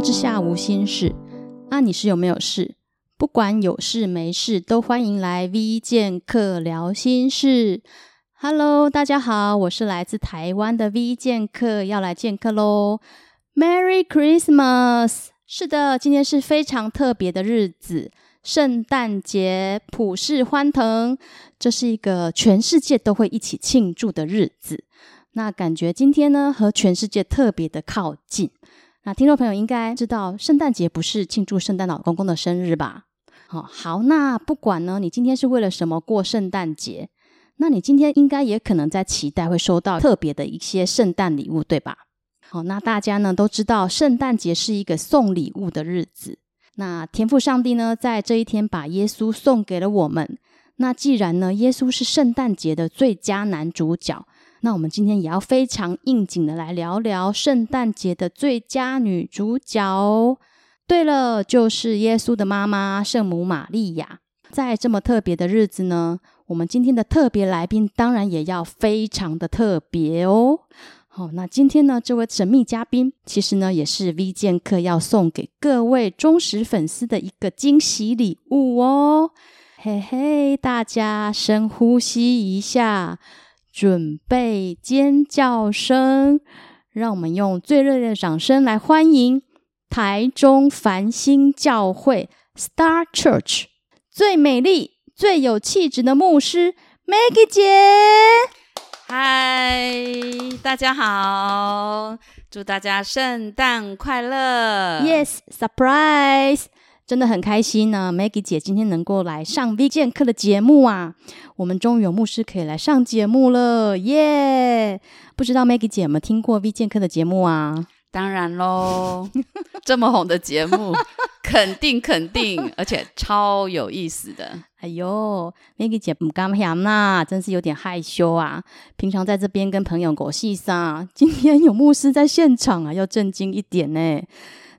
之下无心事，那，你是有没有事？不管有事没事，都欢迎来 V 剑客聊心事。Hello，大家好，我是来自台湾的 V 剑客，要来见客喽。Merry Christmas！是的，今天是非常特别的日子，圣诞节，普世欢腾，这是一个全世界都会一起庆祝的日子。那感觉今天呢，和全世界特别的靠近。那听众朋友应该知道，圣诞节不是庆祝圣诞老公公的生日吧？好，好，那不管呢，你今天是为了什么过圣诞节？那你今天应该也可能在期待会收到特别的一些圣诞礼物，对吧？好，那大家呢都知道，圣诞节是一个送礼物的日子。那天父上帝呢，在这一天把耶稣送给了我们。那既然呢，耶稣是圣诞节的最佳男主角。那我们今天也要非常应景的来聊聊圣诞节的最佳女主角哦。对了，就是耶稣的妈妈圣母玛利亚。在这么特别的日子呢，我们今天的特别来宾当然也要非常的特别哦。好，那今天呢，这位神秘嘉宾其实呢，也是 V 剑客要送给各位忠实粉丝的一个惊喜礼物哦。嘿嘿，大家深呼吸一下。准备尖叫声，让我们用最热烈的掌声来欢迎台中繁星教会 Star Church 最美丽、最有气质的牧师 Maggie 姐。嗨，大家好，祝大家圣诞快乐！Yes, surprise！真的很开心呢，Maggie 姐今天能够来上 V 健客的节目啊！我们终于有牧师可以来上节目了，耶、yeah!！不知道 Maggie 姐有没有听过 V 健客的节目啊？当然喽，这么红的节目，肯定肯定，而且超有意思的。哎呦，Maggie 姐不敢想呐，真是有点害羞啊！平常在这边跟朋友狗戏撒，今天有牧师在现场啊，要正经一点呢。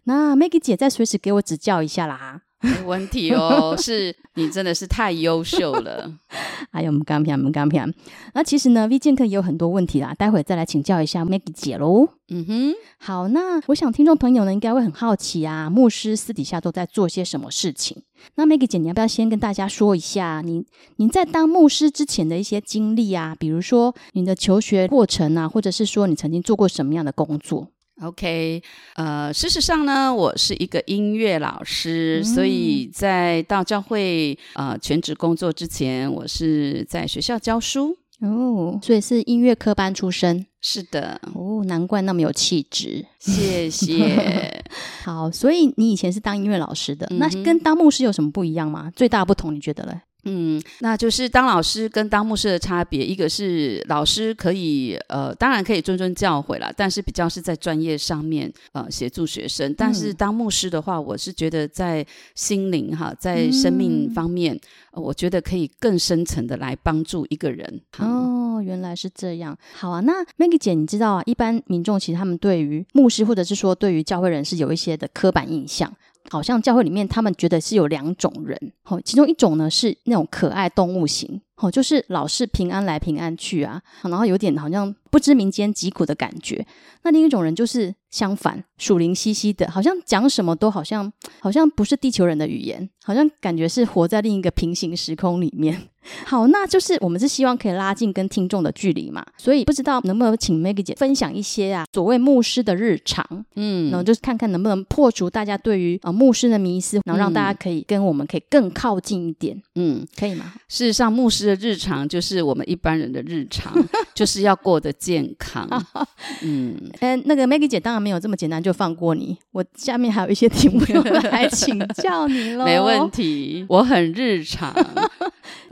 那 Maggie 姐再随时给我指教一下啦，没问题哦。是你真的是太优秀了。哎呦，我们刚平，我们刚平。那其实呢，V 健客也有很多问题啦，待会再来请教一下 Maggie 姐喽。嗯哼，好，那我想听众朋友呢，应该会很好奇啊，牧师私底下都在做些什么事情？那 Maggie 姐，你要不要先跟大家说一下，你您在当牧师之前的一些经历啊？比如说你的求学过程啊，或者是说你曾经做过什么样的工作？OK，呃，事实上呢，我是一个音乐老师，嗯、所以在到教会呃全职工作之前，我是在学校教书哦，所以是音乐科班出身。是的，哦，难怪那么有气质。谢谢。好，所以你以前是当音乐老师的，嗯、那跟当牧师有什么不一样吗？最大不同，你觉得嘞？嗯，那就是当老师跟当牧师的差别，一个是老师可以呃，当然可以谆谆教诲啦，但是比较是在专业上面呃协助学生。但是当牧师的话，我是觉得在心灵哈，在生命方面，嗯呃，我觉得可以更深层的来帮助一个人。哦，原来是这样。好啊，那 Maggie 姐，你知道啊，一般民众其实他们对于牧师或者是说对于教会人士有一些的刻板印象。好像教会里面，他们觉得是有两种人，好，其中一种呢是那种可爱动物型，好，就是老是平安来平安去啊，然后有点好像不知民间疾苦的感觉。那另一种人就是相反，属灵兮兮的，好像讲什么都好像好像不是地球人的语言，好像感觉是活在另一个平行时空里面。好，那就是我们是希望可以拉近跟听众的距离嘛，所以不知道能不能请 Maggie 姐分享一些啊，所谓牧师的日常，嗯，然后就是看看能不能破除大家对于啊、呃、牧师的迷思，然后让大家可以跟我们可以更靠近一点，嗯，可以吗？事实上，牧师的日常就是我们一般人的日常，就是要过得健康，嗯，嗯，那个 Maggie 姐当然没有这么简单就放过你，我下面还有一些题目要来请教你喽，没问题，我很日常。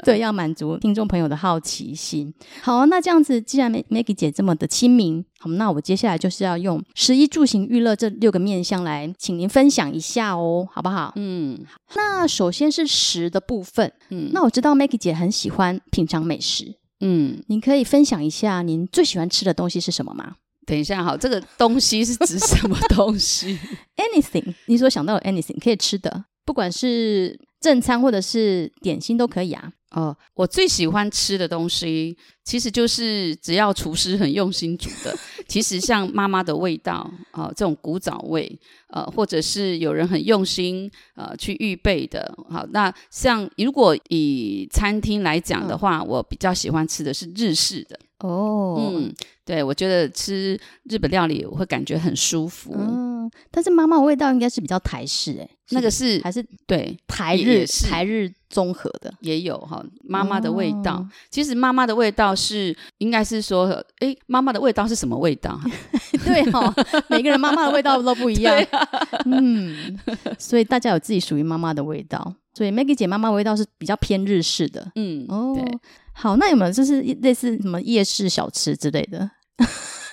对，要满足听众朋友的好奇心。好，那这样子，既然 Maggie 姐这么的亲民，好，那我接下来就是要用食衣住行娱乐这六个面向来，请您分享一下哦，好不好？嗯，那首先是食的部分。嗯，那我知道 Maggie 姐很喜欢品尝美食。嗯，您可以分享一下您最喜欢吃的东西是什么吗？等一下，好，这个东西是指什么东西？Anything，你所想到的 anything 可以吃的，不管是正餐或者是点心都可以啊。哦，我最喜欢吃的东西，其实就是只要厨师很用心煮的，其实像妈妈的味道啊、呃，这种古早味，呃，或者是有人很用心呃去预备的。好，那像如果以餐厅来讲的话，嗯、我比较喜欢吃的是日式的。哦，嗯，对，我觉得吃日本料理我会感觉很舒服。嗯，但是妈妈的味道应该是比较台式诶，那个是还是对台日台日综合的也有哈。妈妈的味道，哦、其实妈妈的味道是应该是说，哎，妈妈的味道是什么味道？对哈、哦，每个人妈妈的味道都不一样。啊、嗯，所以大家有自己属于妈妈的味道。所以 Maggie 姐妈妈的味道是比较偏日式的。嗯，哦，好，那有没有就是类似什么夜市小吃之类的？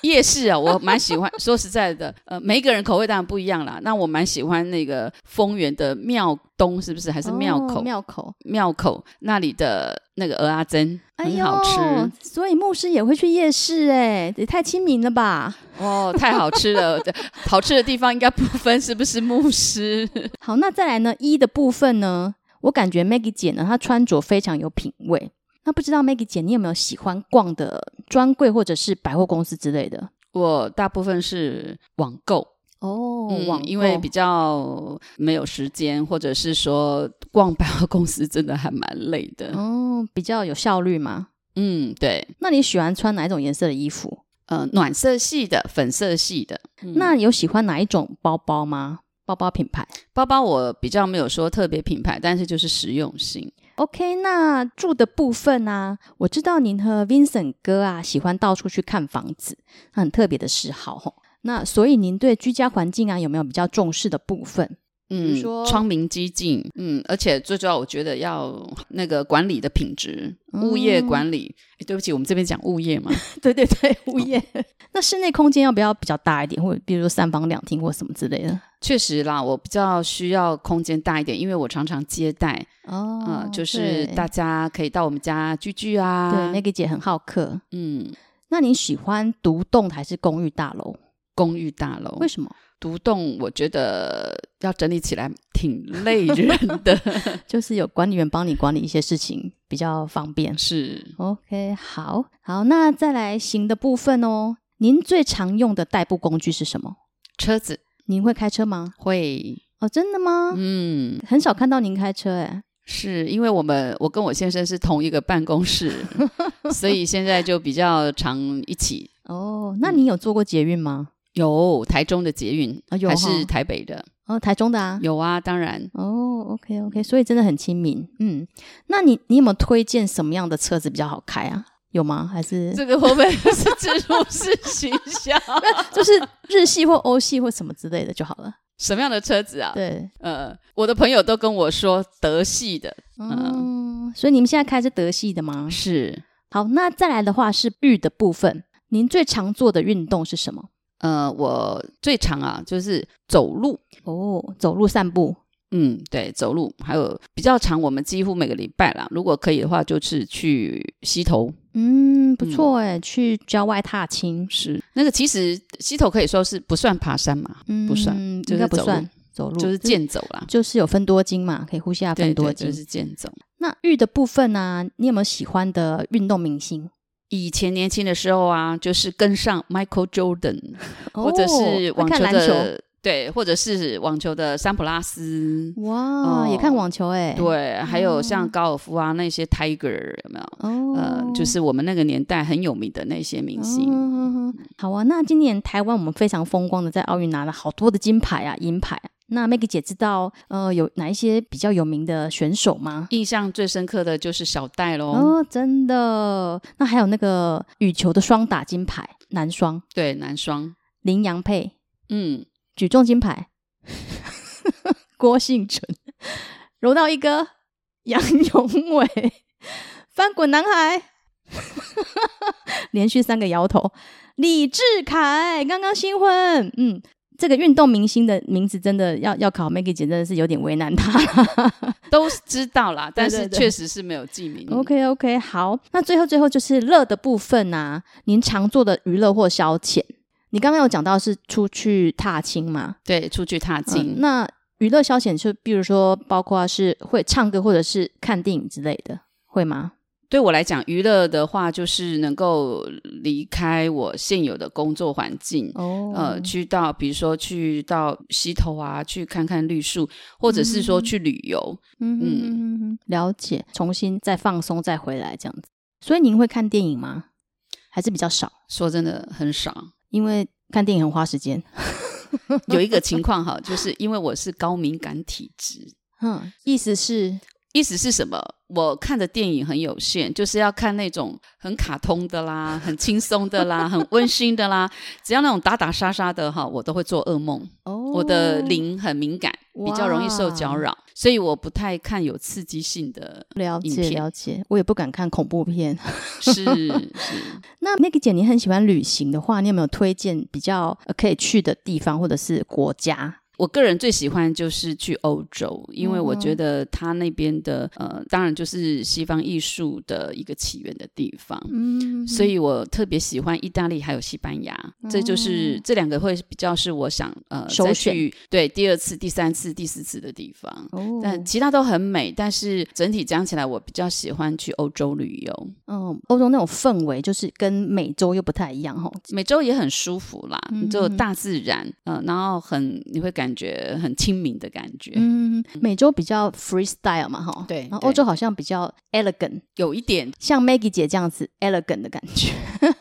夜市啊，我蛮喜欢。说实在的，呃，每一个人口味当然不一样啦。那我蛮喜欢那个丰原的庙东，是不是？还是庙口？庙口，庙口那里的那个蚵仔煎很好吃。哎、所以牧师也会去夜市、欸，哎，也太亲民了吧？哦，太好吃了，好吃的地方应该不分是不是牧师。好，那再来呢？一的部分呢？我感觉 Maggie 姐呢，她穿着非常有品味。那不知道 Maggie 姐，你有没有喜欢逛的专柜或者是百货公司之类的？我大部分是网购哦，网，因为比较没有时间，或者是说逛百货公司真的还蛮累的哦，比较有效率吗？嗯，对。那你喜欢穿哪一种颜色的衣服？呃，暖色系的、粉色系的。嗯、那有喜欢哪一种包包吗？包包品牌？包包我比较没有说特别品牌，但是就是实用性。OK，那住的部分呢、啊？我知道您和 Vincent 哥啊喜欢到处去看房子，很特别的嗜好吼。那所以您对居家环境啊有没有比较重视的部分？嗯，说窗明几净，嗯，而且最主要我觉得要那个管理的品质，嗯、物业管理。诶，对不起，我们这边讲物业嘛。对对对，物业。哦、那室内空间要不要比较大一点，或者比如说三房两厅或什么之类的？确实啦，我比较需要空间大一点，因为我常常接待哦、呃，就是大家可以到我们家聚聚啊。对，那个姐很好客。嗯，那你喜欢独栋还是公寓大楼？公寓大楼。为什么？独栋我觉得要整理起来挺累人的，就是有管理员帮你管理一些事情比较方便。是，OK，好，好，那再来行的部分哦。您最常用的代步工具是什么？车子。您会开车吗？会哦，真的吗？嗯，很少看到您开车诶。是因为我们我跟我先生是同一个办公室，所以现在就比较常一起。哦，那你有坐过捷运吗？有，台中的捷运啊，有还是台北的？哦，台中的啊，有啊，当然。哦，OK OK，所以真的很亲民。嗯，那你你有没有推荐什么样的车子比较好开啊？有吗？还是这个会不会是植入式形象？就是日系或欧系或什么之类的就好了。什么样的车子啊？对，呃，我的朋友都跟我说德系的。嗯，嗯，所以你们现在开是德系的吗？是。好，那再来的话是玉的部分。您最常做的运动是什么？呃，我最常啊就是走路。哦，走路散步。嗯，对，走路还有比较长，我们几乎每个礼拜啦，如果可以的话，就是去溪头。嗯，不错哎，嗯、去郊外踏青是那个。其实溪头可以说是不算爬山嘛，嗯、不算，就是走路，不算走路，就是健走啦，就是有分多金嘛，可以呼吸下分多金，就是健走。那玉的部分呢、啊？你有没有喜欢的运动明星？以前年轻的时候啊，就是跟上 Michael Jordan，、哦、或者是网球的。对，或者是网球的桑普拉斯，哇，呃、也看网球哎。对，还有像高尔夫啊那些 Tiger 有没有？哦，呃，就是我们那个年代很有名的那些明星。哦、好啊，那今年台湾我们非常风光的在奥运拿了好多的金牌啊，银牌。那 Maggie 姐知道呃有哪一些比较有名的选手吗？印象最深刻的就是小戴喽。哦，真的。那还有那个羽球的双打金牌，男双。对，男双。林洋配。嗯。举重金牌，郭婞淳，柔道一哥杨永伟，翻滚男孩，连续三个摇头。李志凯刚刚新婚，嗯，这个运动明星的名字真的要要考 Maggie 姐，真的是有点为难她。都知道啦，但是确实是没有记名。OK OK，好，那最后最后就是乐的部分啊，您常做的娱乐或消遣。你刚刚有讲到是出去踏青嘛？对，出去踏青。嗯、那娱乐消遣就比如说，包括是会唱歌或者是看电影之类的，会吗？对我来讲，娱乐的话就是能够离开我现有的工作环境，哦，呃，去到比如说去到溪头啊，去看看绿树，或者是说去旅游，嗯嗯嗯嗯，了解，重新再放松再回来这样子。所以您会看电影吗？还是比较少？说真的很少，因为看电影很花时间。有一个 情况哈，就是因为我是高敏感体质，嗯，意思是。意思是什么？我看的电影很有限，就是要看那种很卡通的啦，很轻松的啦，很温馨的啦。只要那种打打杀杀的哈，我都会做噩梦。哦，我的灵很敏感，比较容易受搅扰，所以我不太看有刺激性的了解了解。我也不敢看恐怖片。是是。那 Maggie 姐，你很喜欢旅行的话，你有没有推荐比较可以去的地方或者是国家？我个人最喜欢就是去欧洲，因为我觉得他那边的呃，当然就是西方艺术的一个起源的地方，嗯，所以我特别喜欢意大利还有西班牙，嗯、这就是这两个会比较是我想呃再去对第二次、第三次、第四次的地方，哦，但其他都很美，但是整体讲起来，我比较喜欢去欧洲旅游。嗯，欧洲那种氛围就是跟美洲又不太一样哈，美洲也很舒服啦，嗯、就大自然，嗯、呃，然后很你会感。感觉很亲民的感觉，嗯，美洲比较 freestyle 嘛，哈，对，然后欧洲好像比较 elegant，有一点像 Maggie 姐这样子 elegant 的感觉。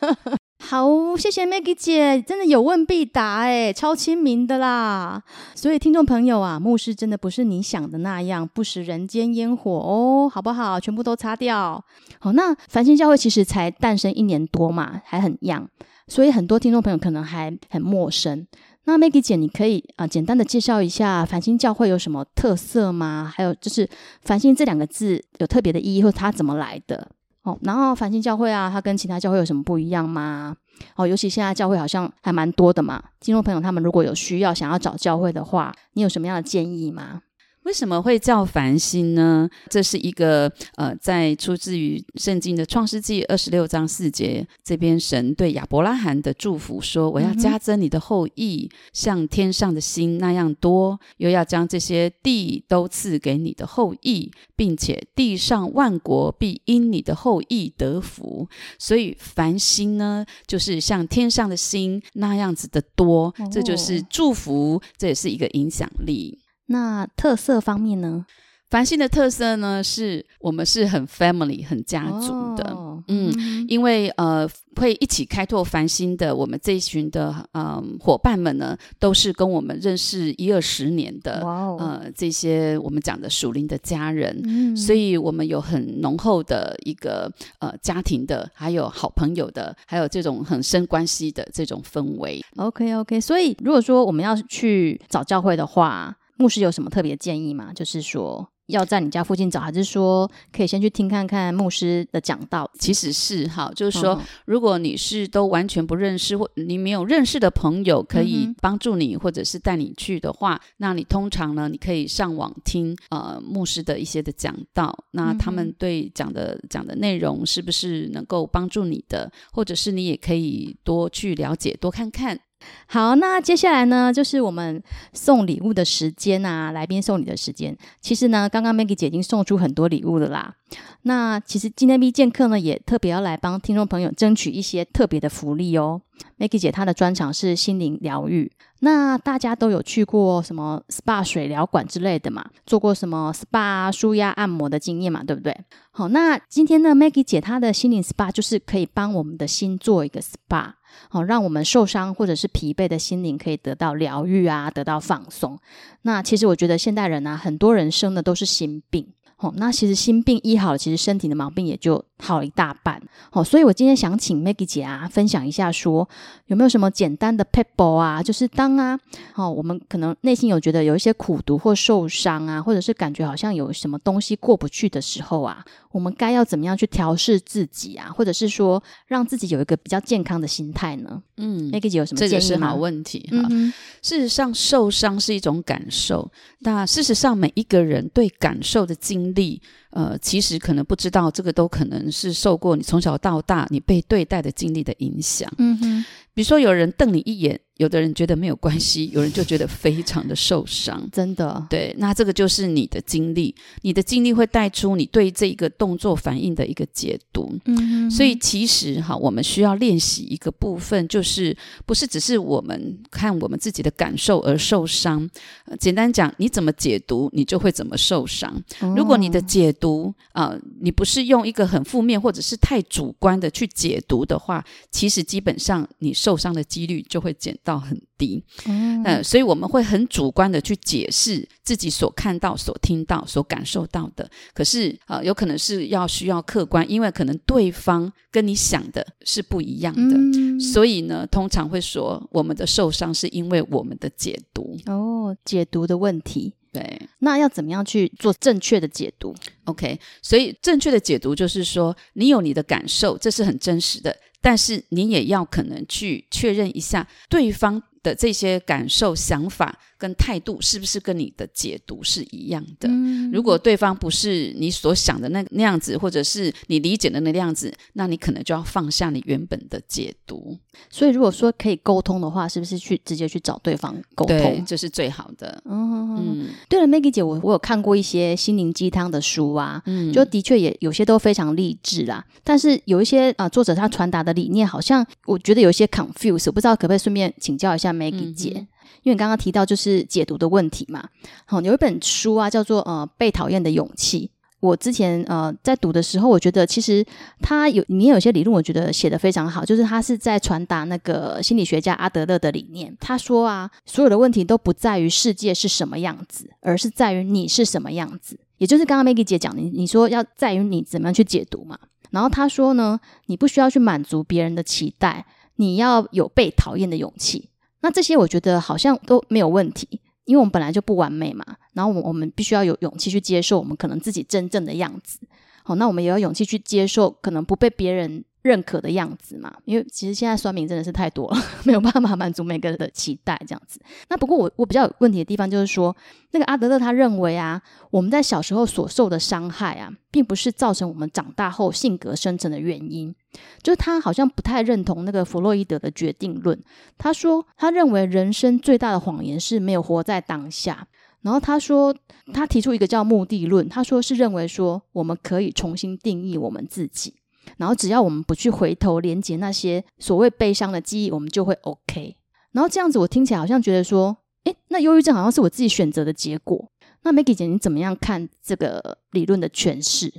好，谢谢 Maggie 姐，真的有问必答，哎，超亲民的啦。所以听众朋友啊，牧师真的不是你想的那样，不食人间烟火哦，好不好？全部都擦掉。好，那繁星教会其实才诞生一年多嘛，还很 young，所以很多听众朋友可能还很陌生。那 Maggie 姐，你可以啊、简单的介绍一下繁星教会有什么特色吗？还有就是“繁星”这两个字有特别的意义，或它怎么来的？哦，然后繁星教会啊，它跟其他教会有什么不一样吗？哦，尤其现在教会好像还蛮多的嘛，听众朋友他们如果有需要想要找教会的话，你有什么样的建议吗？为什么会叫繁星呢？这是一个呃，在出自于圣经的创世纪二十六章四节，这边神对亚伯拉罕的祝福说：“我要加增你的后裔，像天上的星那样多，又要将这些地都赐给你的后裔，并且地上万国必因你的后裔得福。”所以繁星呢，就是像天上的星那样子的多，这就是祝福，这也是一个影响力。那特色方面呢？繁星的特色呢，是我们是很 family、很家族的，哦、嗯，嗯，因为呃，会一起开拓繁星的我们这一群的嗯、呃、伙伴们呢，都是跟我们认识一二十年的，哦、呃，这些我们讲的属灵的家人，嗯，所以我们有很浓厚的一个呃家庭的，还有好朋友的，还有这种很深关系的这种氛围。OK OK，所以如果说我们要去找教会的话，牧师有什么特别建议吗？就是说要在你家附近找，还是说可以先去听看看牧师的讲道？其实是哈，就是说，嗯、如果你是都完全不认识，或你没有认识的朋友可以帮助你，嗯、或者是带你去的话，那你通常呢，你可以上网听呃牧师的一些的讲道。那他们对讲的、嗯、讲的内容是不是能够帮助你的？或者是你也可以多去了解，多看看。好，那接下来呢，就是我们送礼物的时间啊，来宾送礼的时间。其实呢，刚刚 Maggie 姐已经送出很多礼物了啦。那其实今天 V 健客呢，也特别要来帮听众朋友争取一些特别的福利哦。Maggie 姐她的专长是心灵疗愈，那大家都有去过什么 SPA 水疗馆之类的嘛，做过什么 SPA 舒压按摩的经验嘛，对不对？好，那今天呢，Maggie 姐她的心灵 SPA 就是可以帮我们的心做一个 SPA。好，让我们受伤或者是疲惫的心灵可以得到疗愈啊，得到放松。那其实我觉得现代人啊，很多人生的都是心病。哦，那其实心病医好了，其实身体的毛病也就好了一大半。哦，所以我今天想请 Maggie 姐啊，分享一下说，有没有什么简单的 pebble 啊，就是当啊，哦，我们可能内心有觉得有一些苦毒或受伤啊，或者是感觉好像有什么东西过不去的时候啊，我们该要怎么样去调试自己啊，或者是说让自己有一个比较健康的心态呢？嗯，Maggie 姐有什么建议吗？这个是好问题哈。嗯、事实上，受伤是一种感受，那事实上每一个人对感受的经历力呃，其实可能不知道，这个都可能是受过你从小到大你被对待的经历的影响。嗯哼，比如说有人瞪你一眼。有的人觉得没有关系，有人就觉得非常的受伤，真的。对，那这个就是你的经历，你的经历会带出你对这一个动作反应的一个解读。嗯所以其实哈，我们需要练习一个部分，就是不是只是我们看我们自己的感受而受伤。呃，简单讲，你怎么解读，你就会怎么受伤。哦。如果你的解读啊，呃，你不是用一个很负面或者是太主观的去解读的话，其实基本上你受伤的几率就会减到很低，嗯、呃，所以我们会很主观的去解释自己所看到、所听到、所感受到的。可是，呃，有可能是要需要客观，因为可能对方跟你想的是不一样的，嗯、所以呢，通常会说我们的受伤是因为我们的解读哦，解读的问题。对，那要怎么样去做正确的解读？OK，所以正确的解读就是说，你有你的感受，这是很真实的。但是你也要可能去确认一下对方的这些感受、想法跟态度是不是跟你的解读是一样的。嗯。如果对方不是你所想的那那样子，或者是你理解的那个样子，那你可能就要放下你原本的解读。所以，如果说可以沟通的话，是不是去直接去找对方沟通？对，这是最好的。嗯嗯。对了，Maggie 姐，我我有看过一些心灵鸡汤的书啊，嗯，就的确也有些都非常励志啦。但是有一些啊、呃，作者他传达的理念，好像我觉得有一些 confuse，我不知道可不可以顺便请教一下 Maggie 姐，嗯、因为你刚刚提到就是解读的问题嘛。好，有一本书啊，叫做呃《被讨厌的勇气》。我之前呃在读的时候，我觉得其实他有里面有些理论，我觉得写的非常好，就是他是在传达那个心理学家阿德勒的理念。他说啊，所有的问题都不在于世界是什么样子，而是在于你是什么样子。也就是刚刚 Maggie 姐讲的，你你说要在于你怎么样去解读嘛。然后他说呢，你不需要去满足别人的期待，你要有被讨厌的勇气。那这些我觉得好像都没有问题，因为我们本来就不完美嘛。然后我我们必须要有勇气去接受我们可能自己真正的样子。好，那我们也要勇气去接受可能不被别人认可的样子嘛，因为其实现在酸民真的是太多了，没有办法满足每个人的期待这样子。那不过我我比较有问题的地方就是说，那个阿德勒他认为啊，我们在小时候所受的伤害啊，并不是造成我们长大后性格生成的原因。就是他好像不太认同那个弗洛伊德的决定论。他说他认为人生最大的谎言是没有活在当下。然后他说他提出一个叫目的论，他说是认为说我们可以重新定义我们自己。然后只要我们不去回头连接那些所谓悲伤的记忆，我们就会 OK。然后这样子，我听起来好像觉得说，诶，那忧郁症好像是我自己选择的结果。那 Maggie 姐，你怎么样看这个理论的诠释？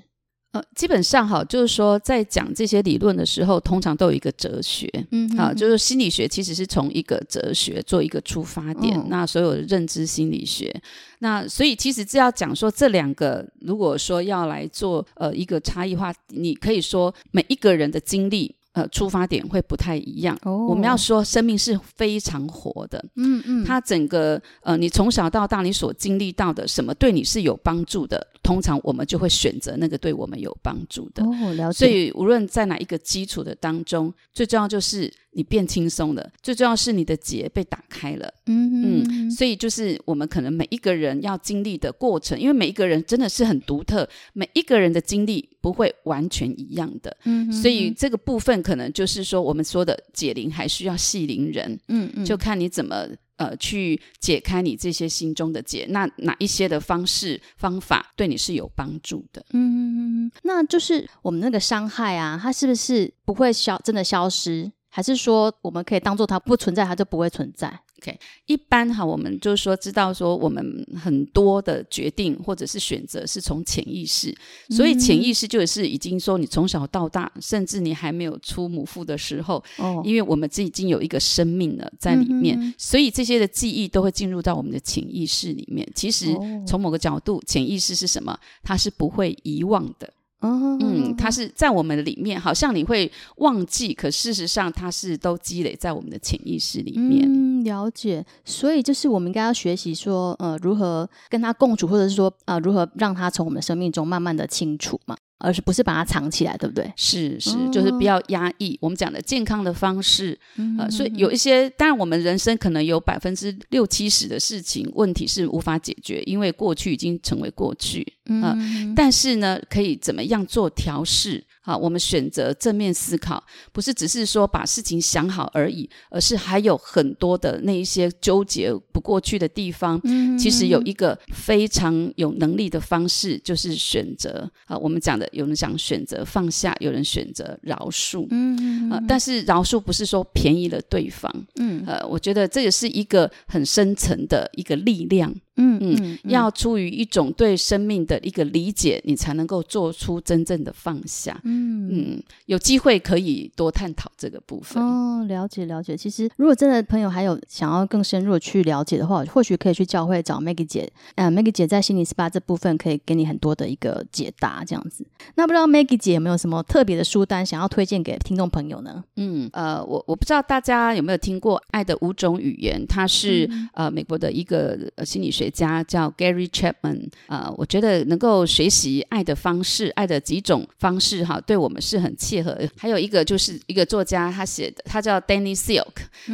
呃，基本上哈，就是说在讲这些理论的时候，通常都有一个哲学，嗯哼哼，啊，就是心理学其实是从一个哲学做一个出发点，哦、那所有的认知心理学，那所以其实这要讲说这两个，如果说要来做呃一个差异化，你可以说每一个人的经历。呃，出发点会不太一样。哦，我们要说，生命是非常活的。嗯嗯，它整个呃，你从小到大你所经历到的什么对你是有帮助的，通常我们就会选择那个对我们有帮助的。哦，了解。所以无论在哪一个基础的当中，最重要就是。你变轻松了，最重要是你的结被打开了。嗯哼嗯，所以就是我们可能每一个人要经历的过程，因为每一个人真的是很独特，每一个人的经历不会完全一样的。嗯哼嗯，所以这个部分可能就是说我们说的解铃还需要系铃人。嗯嗯，就看你怎么呃去解开你这些心中的结，那哪一些的方式方法对你是有帮助的？嗯，那就是我们那个伤害啊，它是不是不会消真的消失？还是说，我们可以当做它不存在，它就不会存在？OK，一般哈，我们就是说知道说，我们很多的决定或者是选择是从潜意识，所以潜意识就是已经说你从小到大，甚至你还没有出母腹的时候，哦，因为我们这已经有一个生命了在里面，嗯，所以这些的记忆都会进入到我们的潜意识里面。其实从某个角度，潜意识是什么？它是不会遗忘的。嗯，它是在我们的里面，好像你会忘记，可事实上它是都积累在我们的潜意识里面。嗯，了解。所以就是我们应该要学习说，呃，如何跟它共处，或者是说，呃，如何让它从我们的生命中慢慢的清除嘛。而是不是把它藏起来，对不对？是是，就是不要压抑。我们讲的健康的方式，呃，所以有一些，当然我们人生可能有百分之六七十的事情问题是无法解决，因为过去已经成为过去，呃，但是呢，可以怎么样做调适？好，我们选择正面思考，不是只是说把事情想好而已，而是还有很多的那一些纠结不过去的地方。嗯，其实有一个非常有能力的方式，就是选择啊，我们讲的有人讲选择放下，有人选择饶恕。嗯，啊，但是饶恕不是说便宜了对方。嗯，呃，我觉得这也是一个很深层的一个力量。嗯嗯，嗯，要出于一种对生命的一个理解，你才能够做出真正的放下。嗯嗯，有机会可以多探讨这个部分。哦，了解了解。其实，如果真的朋友还有想要更深入的去了解的话，或许可以去教会找 Maggie 姐。呃，Maggie 姐在心灵 SPA 这部分可以给你很多的一个解答，这样子。那不知道 Maggie 姐有没有什么特别的书单想要推荐给听众朋友呢？嗯呃，我我不知道大家有没有听过《爱的五种语言》，它是、嗯、呃美国的一个呃心理学。学家叫 Gary Chapman，呃，我觉得能够学习爱的方式，爱的几种方式，哈，对我们是很契合。还有一个就是一个作家他写的，他叫 Danny Silk，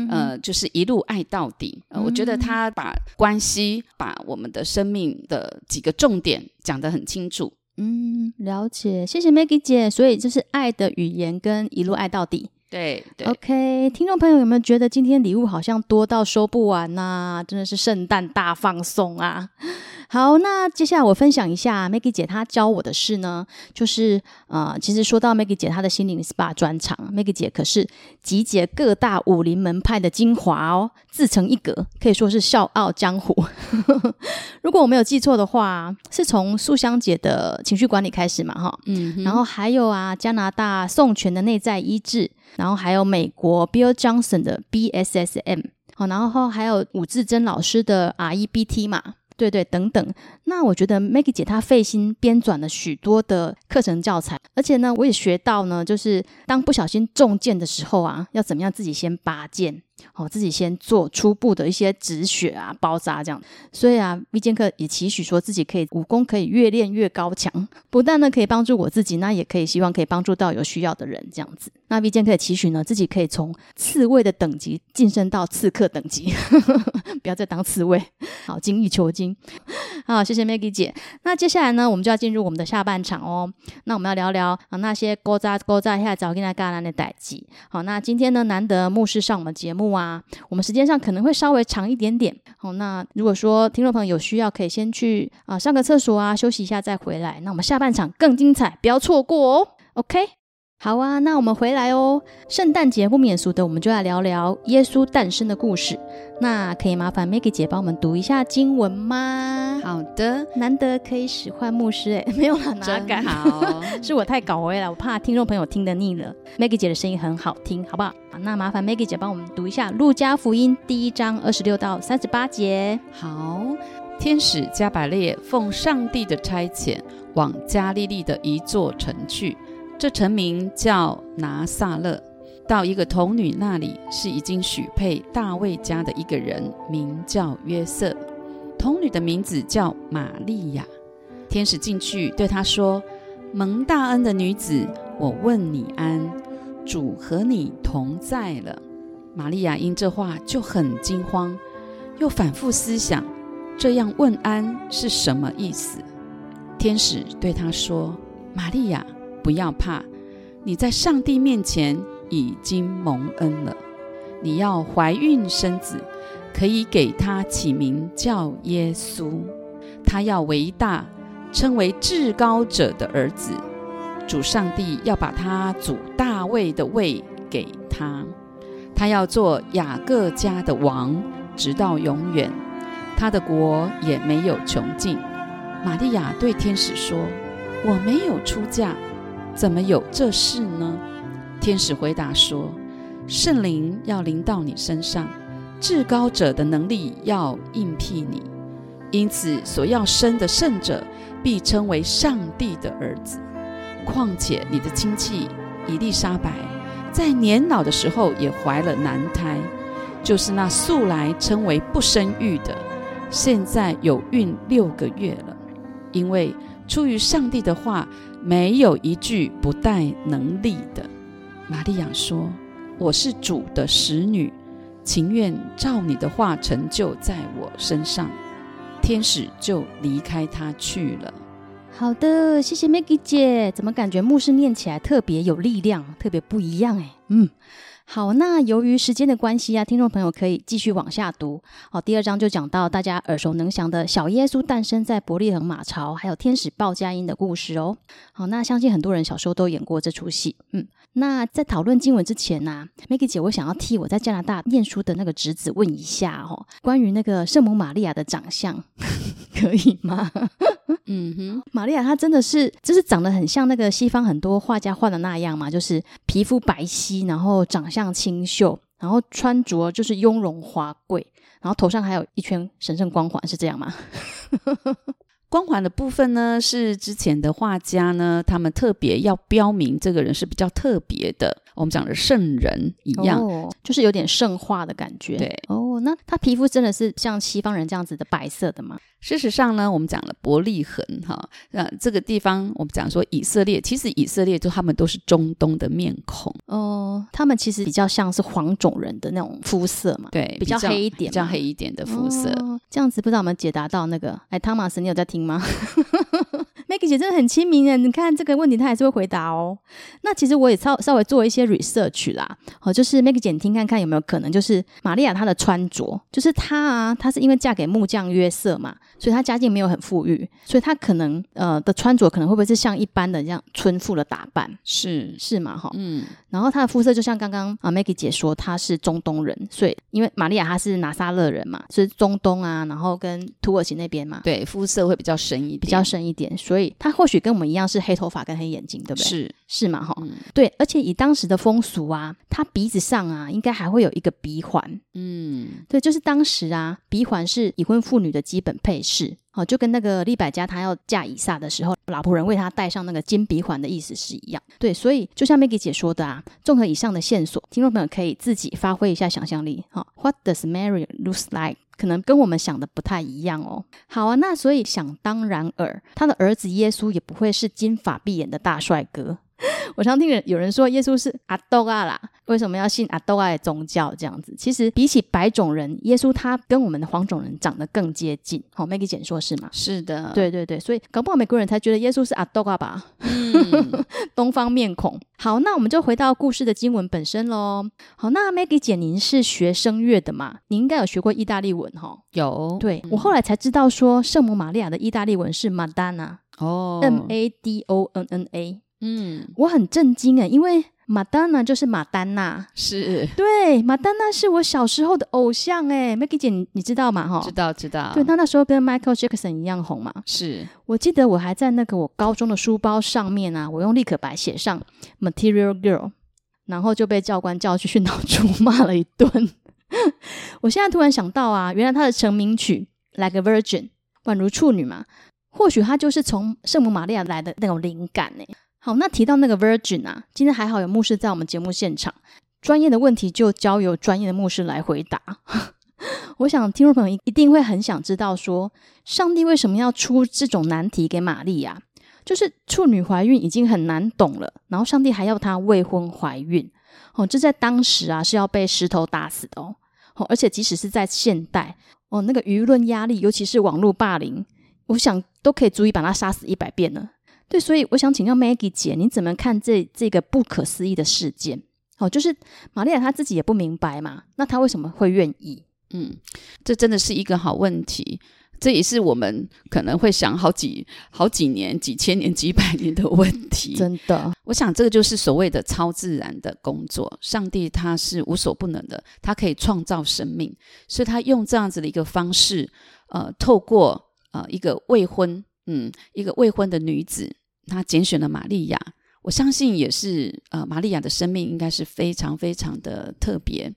呃，就是一路爱到底。呃，我觉得他把关系，把我们的生命的几个重点讲得很清楚。嗯，了解，谢谢 Maggie 姐。所以就是爱的语言跟一路爱到底。对对，OK，听众朋友有没有觉得今天礼物好像多到收不完呐、真的是圣诞大放送啊！好，那接下来我分享一下 Maggie 姐她教我的事呢，就是呃，其实说到 Maggie 姐她的心灵 SPA 专场，Maggie 姐可是集结各大武林门派的精华哦，自成一格，可以说是笑傲江湖。如果我没有记错的话，是从素香姐的情绪管理开始嘛，哈，嗯，然后还有啊，加拿大宋泉的内在医治，然后还有美国 Bill Johnson 的 BSSM，好，然后还有伍志珍老师的 REBT 嘛。对对，等等。那我觉得 Maggie 姐她费心编纂了许多的课程教材，而且呢，我也学到呢，就是当不小心中箭的时候啊，要怎么样自己先拔箭。哦，自己先做初步的一些止血啊、包扎这样，所以啊，V 剑客也期许说自己可以武功可以越练越高强，不但呢可以帮助我自己，那也可以希望可以帮助到有需要的人这样子。那 V 剑客也期许呢自己可以从刺猬的等级晋升到刺客等级，不要再当刺猬。好，精益求精。好，谢谢 Maggie 姐。那接下来呢，我们就要进入我们的下半场哦。那我们要聊聊啊那些勾扎勾扎下早跟他干的代际。好，那今天呢难得牧师上我们节目。啊，我们时间上可能会稍微长一点点。好，那如果说听众朋友有需要，可以先去啊上个厕所啊休息一下再回来。那我们下半场更精彩，不要错过哦。OK。好啊，那我们回来哦。圣诞节不免俗的，我们就来聊聊耶稣诞生的故事。那可以麻烦 Maggie 姐帮我们读一下经文吗？好的，难得可以使唤牧师，诶，没有了，哪敢？好，是我太搞味了，我怕听众朋友听得腻了。Maggie 姐的声音很好听，好不好？那麻烦 Maggie 姐帮我们读一下路加福音第一章二十六到三十八节。好，天使加百列奉上帝的差遣，往加利利的一座城去。这城名叫拿撒勒，到一个童女那里，是已经许配大卫家的一个人，名叫约瑟。童女的名字叫玛利亚。天使进去对她说：“蒙大恩的女子，我问你安，主和你同在了。”玛利亚因这话就很惊慌，又反复思想，这样问安是什么意思？天使对她说：“玛利亚。”不要怕，你在上帝面前已经蒙恩了。你要怀孕生子，可以给他起名叫耶稣。他要为大，称为至高者的儿子。主上帝要把他主大卫的位给他，他要做雅各家的王，直到永远。他的国也没有穷尽。玛利亚对天使说：“我没有出嫁。”怎么有这事呢？天使回答说：“圣灵要临到你身上，至高者的能力要应庇你，因此所要生的圣者必称为上帝的儿子。况且你的亲戚伊丽莎白在年老的时候也怀了男胎，就是那素来称为不生育的，现在有孕六个月了，因为出于上帝的话。”没有一句不带能力的。玛利亚说：“我是主的使女，情愿照你的话成就在我身上。”天使就离开他去了。好的，谢谢 Maggie 姐。怎么感觉牧师念起来特别有力量，特别不一样哎？嗯。好，那由于时间的关系啊，听众朋友可以继续往下读。好，第二章就讲到大家耳熟能详的小耶稣诞生在伯利恒马槽，还有天使报佳音的故事哦。好，那相信很多人小时候都演过这出戏。嗯，那在讨论经文之前呢、啊，Maggie 姐，我想要替我在加拿大念书的那个侄子问一下哦，关于那个圣母玛利亚的长相，可以吗？嗯哼，玛利亚她真的是就是长得很像那个西方很多画家画的那样嘛，就是皮肤白皙，然后长相清秀，然后穿着就是雍容华贵，然后头上还有一圈神圣光环，是这样吗？光环的部分呢，是之前的画家呢，他们特别要标明这个人是比较特别的，我们讲的圣人一样，哦，就是有点圣化的感觉。对，哦，那他皮肤真的是像西方人这样子的白色的吗？事实上呢，我们讲了伯利恒哈，那，这个地方我们讲说以色列，其实以色列就他们都是中东的面孔哦，他们其实比较像是黄种人的那种肤色嘛，对，比较黑一点，比较黑一点的肤色。哦，这样子不知道我们解答到那个，哎，汤马斯，你有在听吗？Maggie 姐真的很亲民耶，你看这个问题她还是会回答哦。那其实我也稍稍微做一些 research 啦，哦，就是 Maggie 姐你听看看有没有可能，就是玛利亚她的穿着，就是她啊，她是因为嫁给木匠约瑟嘛，所以她家境没有很富裕，所以她可能呃的穿着可能会不会是像一般的这样村妇的打扮？是是嘛哈，嗯，然后她的肤色就像刚刚啊 Maggie 姐说她是中东人，所以因为玛利亚她是拿撒勒人嘛，是中东啊，然后跟土耳其那边嘛，对，肤色会比较深一点，比较深一点，所以。他或许跟我们一样是黑头发跟黑眼睛，对不对？是是嘛，哈、嗯，对。而且以当时的风俗啊，他鼻子上啊，应该还会有一个鼻环。嗯，对，就是当时啊，鼻环是已婚妇女的基本配饰。哦，就跟那个利百加她要嫁以撒的时候，老仆人为她戴上那个金鼻环的意思是一样。对，所以就像 Maggie 姐说的啊，综合以上的线索，听众朋友可以自己发挥一下想象力。哈、哦，What does Mary looks like？可能跟我们想的不太一样哦。好啊，那所以想当然尔，他的儿子耶稣也不会是金发碧眼的大帅哥。我常听人有人说耶稣是阿多亚啦，为什么要信阿多亚的宗教这样子？其实比起白种人，耶稣他跟我们的黄种人长得更接近。好，Maggie 姐说是吗？是的，对对对，所以搞不好美国人才觉得耶稣是阿多亚吧？嗯，东方面孔。好，那我们就回到故事的经文本身喽。好，那 Maggie 姐，您是学声乐的嘛？您应该有学过意大利文哈？有。对，我后来才知道说，圣母玛利亚的意大利文是 Madonna 哦，M A D O N N A。嗯，我很震惊哎，因为马丹娜就是马丹娜，是对，马丹娜是我小时候的偶像哎，Maggie 姐你，你知道吗？哈，知道知道，对，她那时候跟 Michael Jackson 一样红嘛。是我记得我还在那个我高中的书包上面啊，我用立可白写上 Material Girl，然后就被教官叫去训导处 骂了一顿。我现在突然想到啊，原来她的成名曲 Like a Virgin，宛如处女嘛，或许她就是从圣母玛利亚来的那种灵感诶。好，那提到那个 Virgin 啊，今天还好有牧师在我们节目现场，专业的问题就交由专业的牧师来回答。我想听众朋友一定会很想知道说，上帝为什么要出这种难题给玛利亚？就是处女怀孕已经很难懂了，然后上帝还要她未婚怀孕，哦，这在当时啊是要被石头打死的哦。哦，而且即使是在现代，哦，那个舆论压力，尤其是网络霸凌，我想都可以足以把他杀死一百遍了。对，所以我想请教 Maggie 姐，你怎么看这这个不可思议的事件？哦，就是玛利亚她自己也不明白嘛，那她为什么会愿意？嗯，这真的是一个好问题，这也是我们可能会想好几好几年、几千年、几百年的问题。真的，我想这个就是所谓的超自然的工作。上帝他是无所不能的，他可以创造生命，所以他用这样子的一个方式，呃，透过呃一个未婚，嗯，一个未婚的女子。她拣选了玛利亚，我相信也是呃，玛利亚的生命应该是非常非常的特别，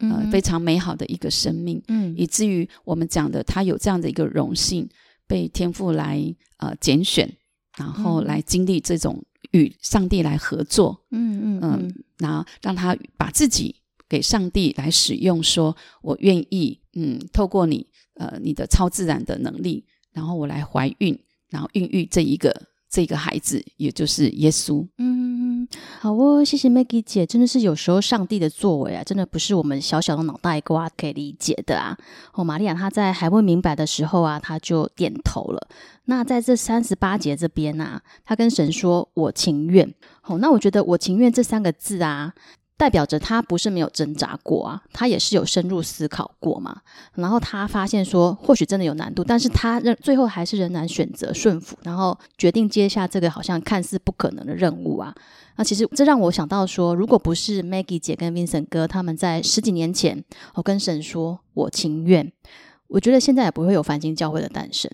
呃，嗯、非常美好的一个生命，嗯，以至于我们讲的，她有这样的一个荣幸，被天父来呃拣选，然后来经历这种与上帝来合作，嗯嗯嗯，然后让她把自己给上帝来使用，说我愿意，嗯，透过你呃你的超自然的能力，然后我来怀孕，然后孕育这一个。这个孩子，也就是耶稣。嗯，好哦，谢谢 Maggie 姐，真的是有时候上帝的作为啊，真的不是我们小小的脑袋瓜可以理解的啊。哦，玛利亚她在还未明白的时候啊，她就点头了。那在这三十八节这边啊，她跟神说：“我情愿。”哦，那我觉得“我情愿”这三个字啊。代表着他不是没有挣扎过啊，他也是有深入思考过嘛。然后他发现说，或许真的有难度，但是他仍最后还是仍然选择顺服，然后决定接下这个好像看似不可能的任务啊。那其实这让我想到说，如果不是 Maggie 姐跟 Vincent 哥他们在十几年前，我跟神说我情愿，我觉得现在也不会有繁星教会的诞生。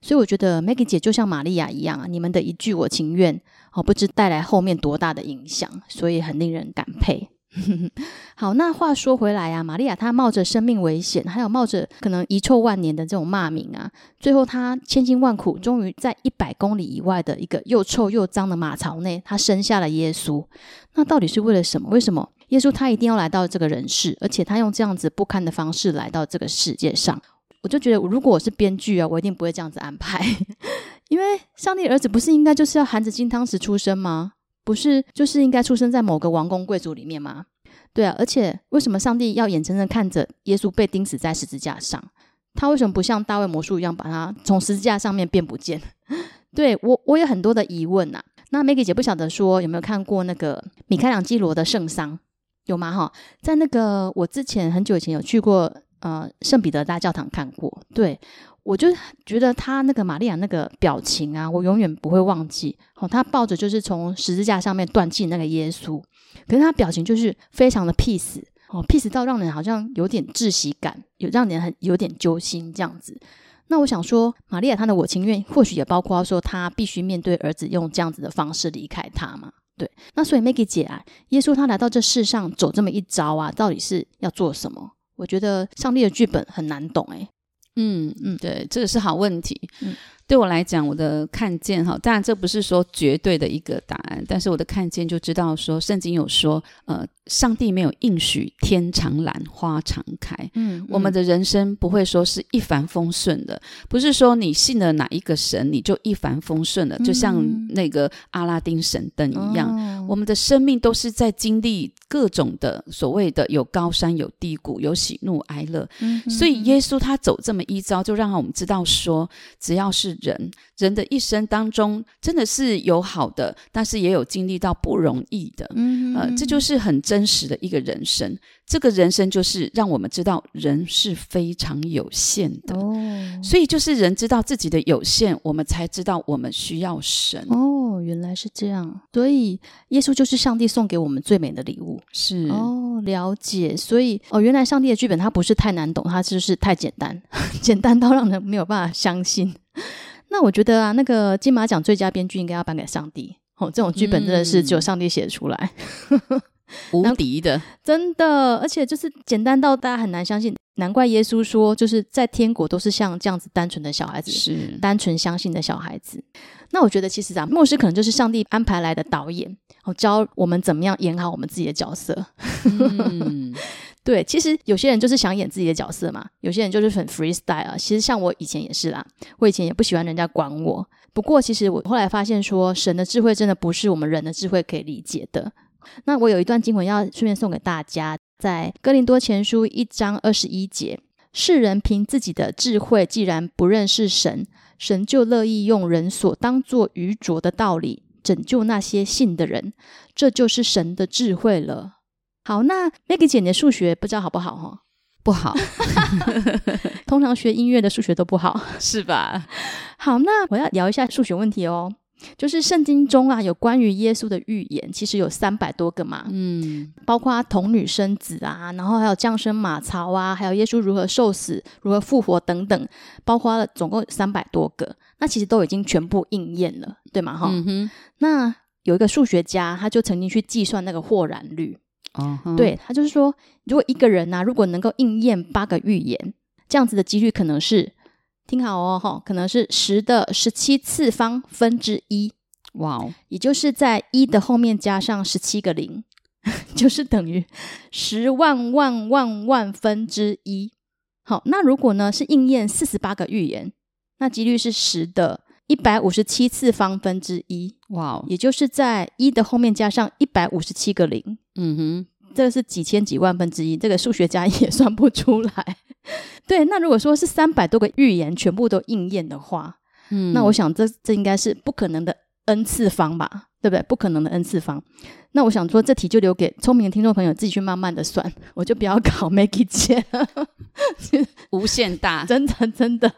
所以我觉得 Maggie 姐就像玛利亚一样啊，你们的一句我情愿。哦，不知带来后面多大的影响，所以很令人感佩。好，那话说回来啊，玛利亚她冒着生命危险，还有冒着可能遗臭万年的这种骂名啊，最后她千辛万苦，终于在一百公里以外的一个又臭又脏的马槽内，她生下了耶稣。那到底是为了什么？为什么耶稣他一定要来到这个人世，而且他用这样子不堪的方式来到这个世界上？我就觉得，如果我是编剧啊，我一定不会这样子安排。因为上帝儿子不是应该就是要含着金汤匙出生吗？不是就是应该出生在某个王公贵族里面吗？对啊，而且为什么上帝要眼睁睁看着耶稣被钉死在十字架上？他为什么不像大卫魔术一样把他从十字架上面变不见？对，我我有很多的疑问呐、啊。那 Maggie 姐不晓得说有没有看过那个米开朗基罗的圣丧？有吗？哈，在那个我之前很久以前有去过呃圣彼得大教堂看过，对。我就觉得他那个玛利亚那个表情啊，我永远不会忘记。哦，他抱着就是从十字架上面断气那个耶稣，可是他表情就是非常的 peace 哦，peace 到让人好像有点窒息感，有让人很有点揪心这样子。那我想说，玛利亚她的我情愿，或许也包括说她必须面对儿子用这样子的方式离开他嘛？对。那所以 Maggie 姐啊，耶稣他来到这世上走这么一遭啊，到底是要做什么？我觉得上帝的剧本很难懂诶。嗯嗯，对，这个是好问题。嗯，对我来讲，我的看见哈，当然这不是说绝对的一个答案，但是我的看见就知道说，圣经有说，呃。上帝没有应许天常蓝花常开，嗯，嗯，我们的人生不会说是一帆风顺的，不是说你信了哪一个神你就一帆风顺了，嗯，就像那个阿拉丁神灯一样，哦，我们的生命都是在经历各种的所谓的有高山有低谷，有喜怒哀乐，嗯，所以耶稣他走这么一遭，就让我们知道说，只要是人，人的一生当中真的是有好的，但是也有经历到不容易的，嗯，呃，这就是很真。真实的一个人生，这个人生就是让我们知道人是非常有限的。哦，所以就是人知道自己的有限，我们才知道我们需要神。哦，原来是这样，所以耶稣就是上帝送给我们最美的礼物。是哦，了解。所以哦，原来上帝的剧本它不是太难懂，它就是太简单，简单到让人没有办法相信。那我觉得啊，那个金马奖最佳编剧应该要颁给上帝。哦，这种剧本真的是只有上帝写出来。嗯无敌的，真的，而且就是简单到大家很难相信。难怪耶稣说，就是在天国都是像这样子单纯的小孩子，是单纯相信的小孩子。那我觉得，其实啊，牧师可能就是上帝安排来的导演，哦，教我们怎么样演好我们自己的角色。嗯，对，其实有些人就是想演自己的角色嘛，有些人就是很 freestyle 啊。其实像我以前也是啦，我以前也不喜欢人家管我。不过，其实我后来发现说，神的智慧真的不是我们人的智慧可以理解的。那我有一段经文要顺便送给大家，在哥林多前书一章二十一节，世人凭自己的智慧，既然不认识神，神就乐意用人所当作愚拙的道理拯救那些信的人，这就是神的智慧了。好，那 Maggie 姐你的数学不知道好不好哈？不好 通常学音乐的数学都不好，是吧？好，那我要聊一下数学问题哦。就是圣经中啊，有关于耶稣的预言，其实有三百多个嘛，嗯，包括童女生子啊，然后还有降生马槽啊，还有耶稣如何受死、如何复活等等，包括了总共三百多个，那其实都已经全部应验了，对吗？哈、嗯，那有一个数学家，他就曾经去计算那个豁然率，哦，对，他就是说，如果一个人呐、啊，如果能够应验八个预言，这样子的几率可能是。听好哦，哈，可能是十的十七次方分之一，哇哦，也就是在一的后面加上十七个零，就是等于十万万万万分之一。好，那如果呢是应验四十八个预言，那几率是十的一百五十七次方分之一，哇 Wow，也就是在一的后面加上一百五十七个零，嗯哼，这个是几千几万分之一，这个数学家也算不出来。对，那如果说是三百多个预言全部都应验的话，嗯，那我想这这应该是不可能的 n 次方吧，对不对？不可能的 n 次方。那我想说，这题就留给聪明的听众朋友自己去慢慢的算，我就不要考 Maggie 姐了，无限大，真的真的。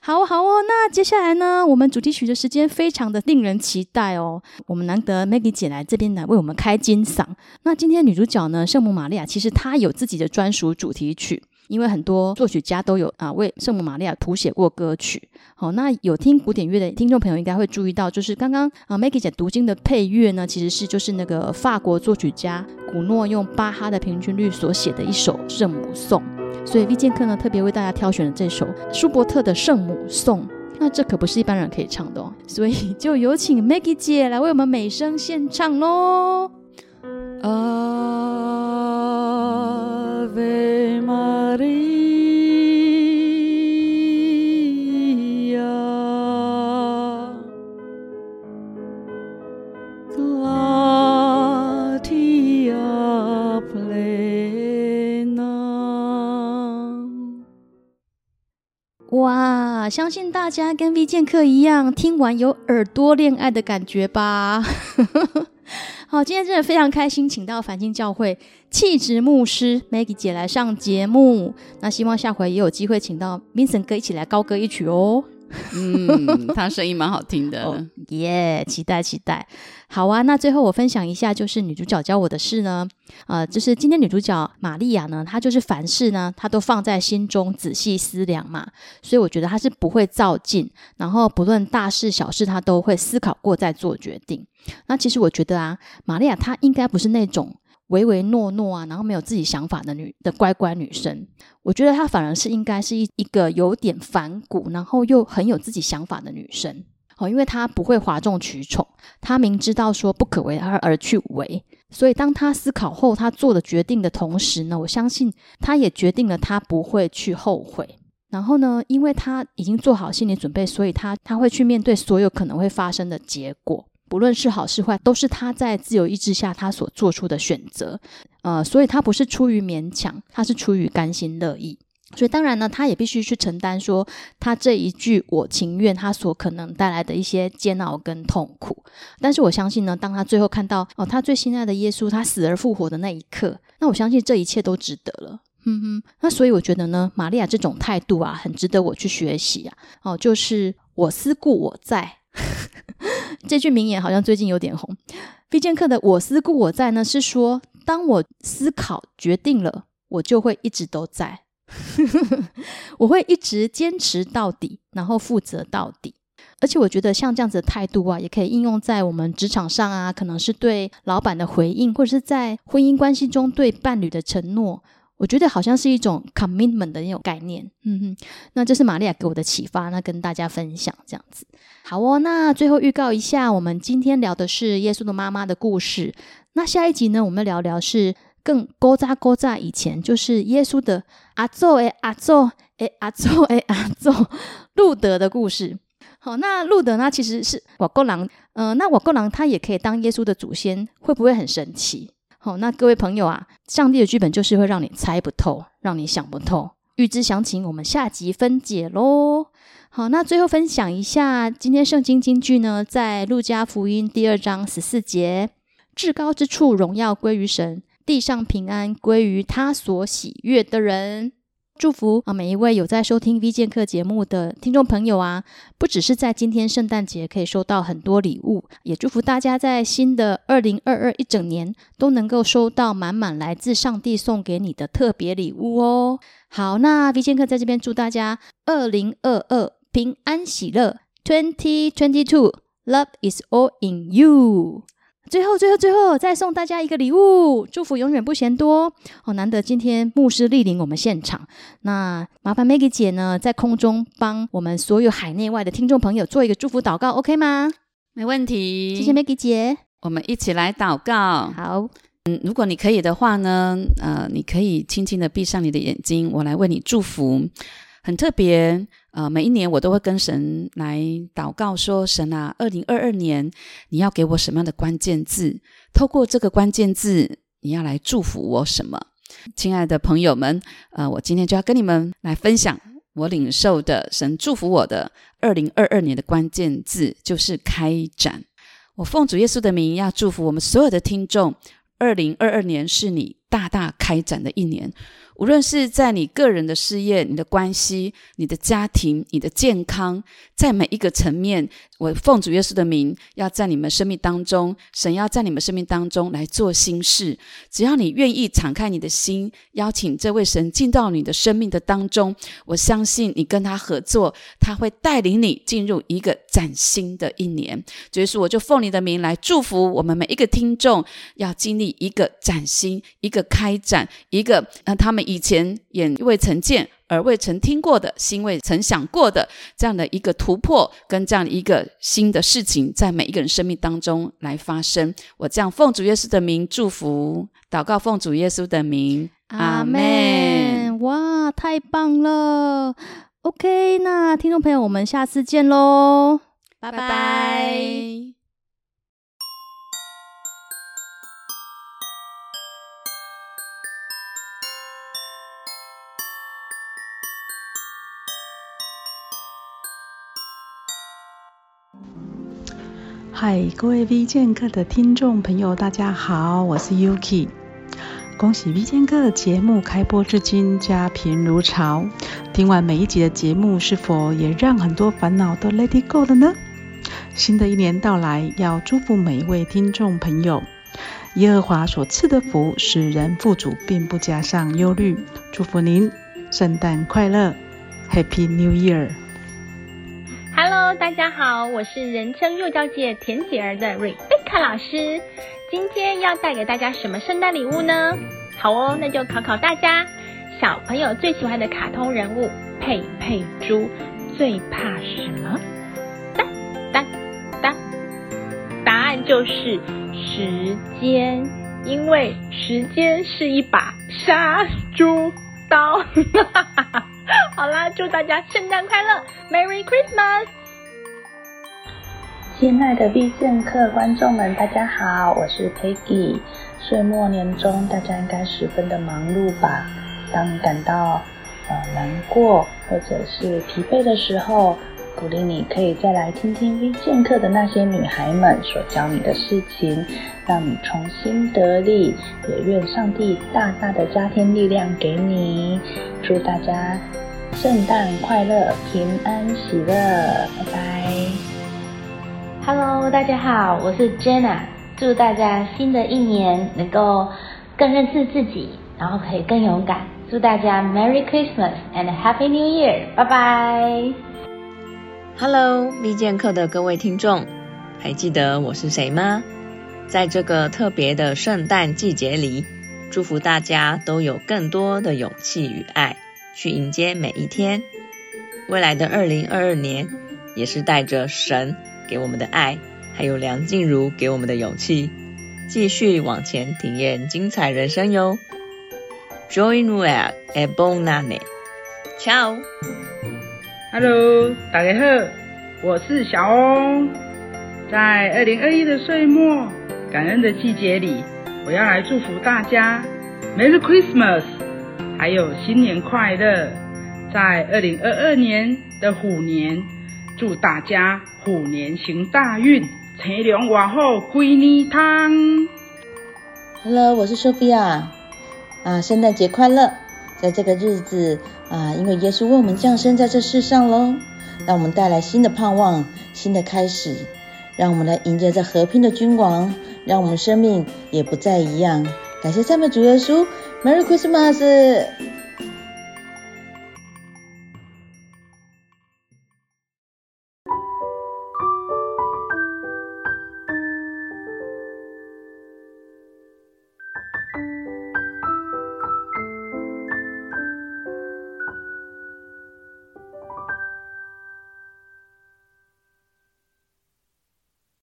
好好哦，那接下来呢，我们主题曲的时间非常的令人期待哦。我们难得 Maggie 姐来这边来为我们开金嗓。那今天女主角呢，圣母玛利亚，其实她有自己的专属主题曲，因为很多作曲家都有啊为圣母玛利亚谱写过歌曲。好，那有听古典乐的听众朋友应该会注意到，就是刚刚啊 Maggie 姐读经的配乐呢，其实是就是那个法国作曲家古诺用巴哈的平均律所写的一首圣母颂。所以 V 剑客呢，特别为大家挑选了这首舒伯特的圣母颂。那这可不是一般人可以唱的哦，所以就有请 Maggie 姐来为我们美声献唱喽。Ave Maria, gloria plena. 哇，相信大家跟 V 剑客一样，听完有耳朵恋爱的感觉吧？好，今天真的非常开心，请到繁星教会气质牧师 Maggie 姐来上节目。那希望下回也有机会请到 Vincent 哥一起来高歌一曲哦。嗯，他声音蛮好听的，耶！期待期待。好啊，那最后我分享一下，就是女主角教我的事呢。呃，就是今天女主角玛利亚呢，她就是凡事呢，她都放在心中仔细思量嘛，所以我觉得她是不会躁进，然后不论大事小事，她都会思考过再做决定。那其实我觉得啊，玛利亚她应该不是那种。唯唯诺诺啊，然后没有自己想法的女的乖乖女生，我觉得她反而是应该是一一个有点反骨，然后又很有自己想法的女生。哦，因为她不会哗众取宠，她明知道说不可为而而去为，所以当她思考后，她做的决定的同时呢，我相信她也决定了她不会去后悔。然后呢，因为她已经做好心理准备，所以她她会去面对所有可能会发生的结果。不论是好是坏，都是他在自由意志下他所做出的选择，呃，所以他不是出于勉强，他是出于甘心乐意。所以当然呢，他也必须去承担说他这一句“我情愿”他所可能带来的一些煎熬跟痛苦。但是我相信呢，当他最后看到哦，他最心爱的耶稣他死而复活的那一刻，那我相信这一切都值得了。嗯哼，那所以我觉得呢，玛利亚这种态度啊，很值得我去学习啊。哦，就是我思故我在。这句名言好像最近有点红。V 剑客的“我思故我在”呢，是说当我思考决定了，我就会一直都在，我会一直坚持到底，然后负责到底。而且我觉得像这样子的态度啊，也可以应用在我们职场上啊，可能是对老板的回应，或者是在婚姻关系中对伴侣的承诺。我觉得好像是一种 commitment 的那种概念，嗯哼，那这是玛利亚给我的启发，那跟大家分享这样子。好哦，那最后预告一下，我们今天聊的是耶稣的妈妈的故事。那下一集呢，我们聊聊是更勾扎勾扎以前，就是耶稣的阿祖诶阿祖诶阿祖诶阿祖路德的故事。好，那路德呢，其实是瓦国郎，嗯、那瓦国郎他也可以当耶稣的祖先，会不会很神奇？好，那各位朋友啊，上帝的剧本就是会让你猜不透，让你想不透。预知详情，我们下集分解喽。好，那最后分享一下今天圣经金句呢，在路加福音第二章十四节：至高之处荣耀归于神，地上平安归于他所喜悦的人。祝福啊，每一位有在收听 V 剑客节目的听众朋友啊，不只是在今天圣诞节可以收到很多礼物，也祝福大家在新的二零二二一整年都能够收到满满来自上帝送给你的特别礼物哦。好，那 V 剑客在这边祝大家二零二二平安喜乐，Twenty Twenty Two，Love is all in you。最后，最后，最后，再送大家一个礼物，祝福永远不嫌多哦。难得今天牧师莅临我们现场，那麻烦 Maggie 姐呢，在空中帮我们所有海内外的听众朋友做一个祝福祷告，OK 吗？没问题，谢谢 Maggie 姐，我们一起来祷告。好，嗯，如果你可以的话呢，呃，你可以轻轻的闭上你的眼睛，我来为你祝福。很特别。呃，每一年我都会跟神来祷告说，神啊，二零二二年你要给我什么样的关键字？透过这个关键字，你要来祝福我什么？亲爱的朋友们，呃，我今天就要跟你们来分享我领受的神祝福我的二零二二年的关键字，就是开展。我奉主耶稣的名，要祝福我们所有的听众，二零二二年是你大大开展的一年。无论是在你个人的事业、你的关系、你的家庭、你的健康，在每一个层面，我奉主耶稣的名，要在你们生命当中，神要在你们生命当中来做新事。只要你愿意敞开你的心，邀请这位神进到你的生命的当中，我相信你跟他合作，他会带领你进入一个崭新的一年。所以说，我就奉你的名来祝福我们每一个听众，要经历一个崭新、一个开展、一个呃他们。以前也未曾见，而未曾听过的，心未曾想过的这样的一个突破，跟这样一个新的事情，在每一个人生命当中来发生。我这样奉主耶稣的名祝福祷告，奉主耶稣的名，阿门。哇，太棒了！OK，那听众朋友，我们下次见喽，拜拜。拜拜。嗨，各位 V 剑客的听众朋友，大家好，我是 Yuki。恭喜 V 剑客节目开播至今，家贫如潮。听完每一集的节目，是否也让很多烦恼都 Let it go 了呢？新的一年到来，要祝福每一位听众朋友，耶和华所赐的福使人富足，并不加上忧虑。祝福您，圣诞快乐，Happy New Year！大家好，我是人称幼教界甜姐儿的 Rebecca 老师，今天要带给大家什么圣诞礼物呢？好哦，那就考考大家，小朋友最喜欢的卡通人物佩佩猪最怕什么？哒哒哒，答案就是时间，因为时间是一把杀猪刀。哈哈哈哈好啦，祝大家圣诞快乐，Merry Christmas！亲爱的必胜客观众们，大家好，我是 Peggy。岁末年终，大家应该十分的忙碌吧？当你感到呃难过或者是疲惫的时候，鼓励你可以再来听听 V 剑客的那些女孩们所教你的事情，让你重新得力。也愿上帝大大的加添力量给你。祝大家圣诞快乐，平安喜乐，拜拜。Hello，大家好，我是 Jenna。祝大家新的一年能够更认识自己，然后可以更勇敢。祝大家 Merry Christmas and Happy New Year！拜拜。Hello，V 剑客的各位听众，还记得我是谁吗？在这个特别的圣诞季节里，祝福大家都有更多的勇气与爱，去迎接每一天。未来的二零二二年，也是带着神。给我们的爱，还有梁静茹给我们的勇气，继续往前体验精彩人生哟。Joy Noel et bonne année，Ciao。Hello，大家好，我是小欧。在二零二一的岁末感恩的季节里，我要来祝福大家 Merry Christmas，还有新年快乐。在二零二二年的虎年，祝大家。虎年行大运，车龙外好归年汤。Hello，我是 Sophia，啊，圣诞节快乐！在这个日子啊，因为耶稣为我们降生在这世上喽，让我们带来新的盼望、新的开始，让我们来迎接这和平的君王，让我们生命也不再一样。感谢赞美主耶稣，Merry Christmas！